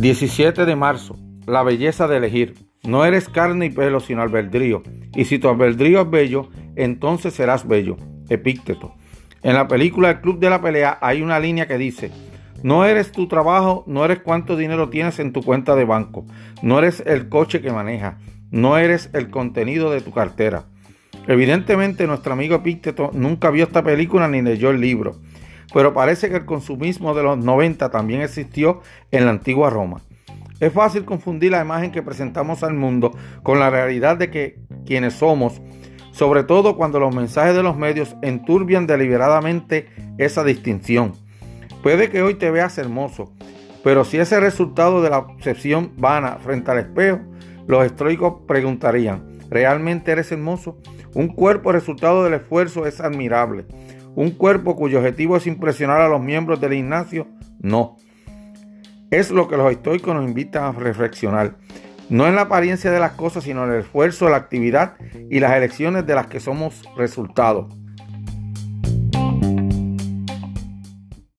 17 de marzo. La belleza de elegir. No eres carne y pelo, sino albedrío. Y si tu albedrío es bello, entonces serás bello. Epícteto. En la película El Club de la Pelea hay una línea que dice, no eres tu trabajo, no eres cuánto dinero tienes en tu cuenta de banco, no eres el coche que manejas, no eres el contenido de tu cartera. Evidentemente nuestro amigo Epícteto nunca vio esta película ni leyó el libro pero parece que el consumismo de los 90 también existió en la antigua Roma. Es fácil confundir la imagen que presentamos al mundo con la realidad de que quienes somos, sobre todo cuando los mensajes de los medios enturbian deliberadamente esa distinción. Puede que hoy te veas hermoso, pero si ese resultado de la obsesión vana frente al espejo, los estoicos preguntarían, ¿realmente eres hermoso? Un cuerpo resultado del esfuerzo es admirable. ¿Un cuerpo cuyo objetivo es impresionar a los miembros del Ignacio? No. Es lo que los estoicos nos invitan a reflexionar. No en la apariencia de las cosas, sino en el esfuerzo, la actividad y las elecciones de las que somos resultados.